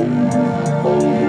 baby.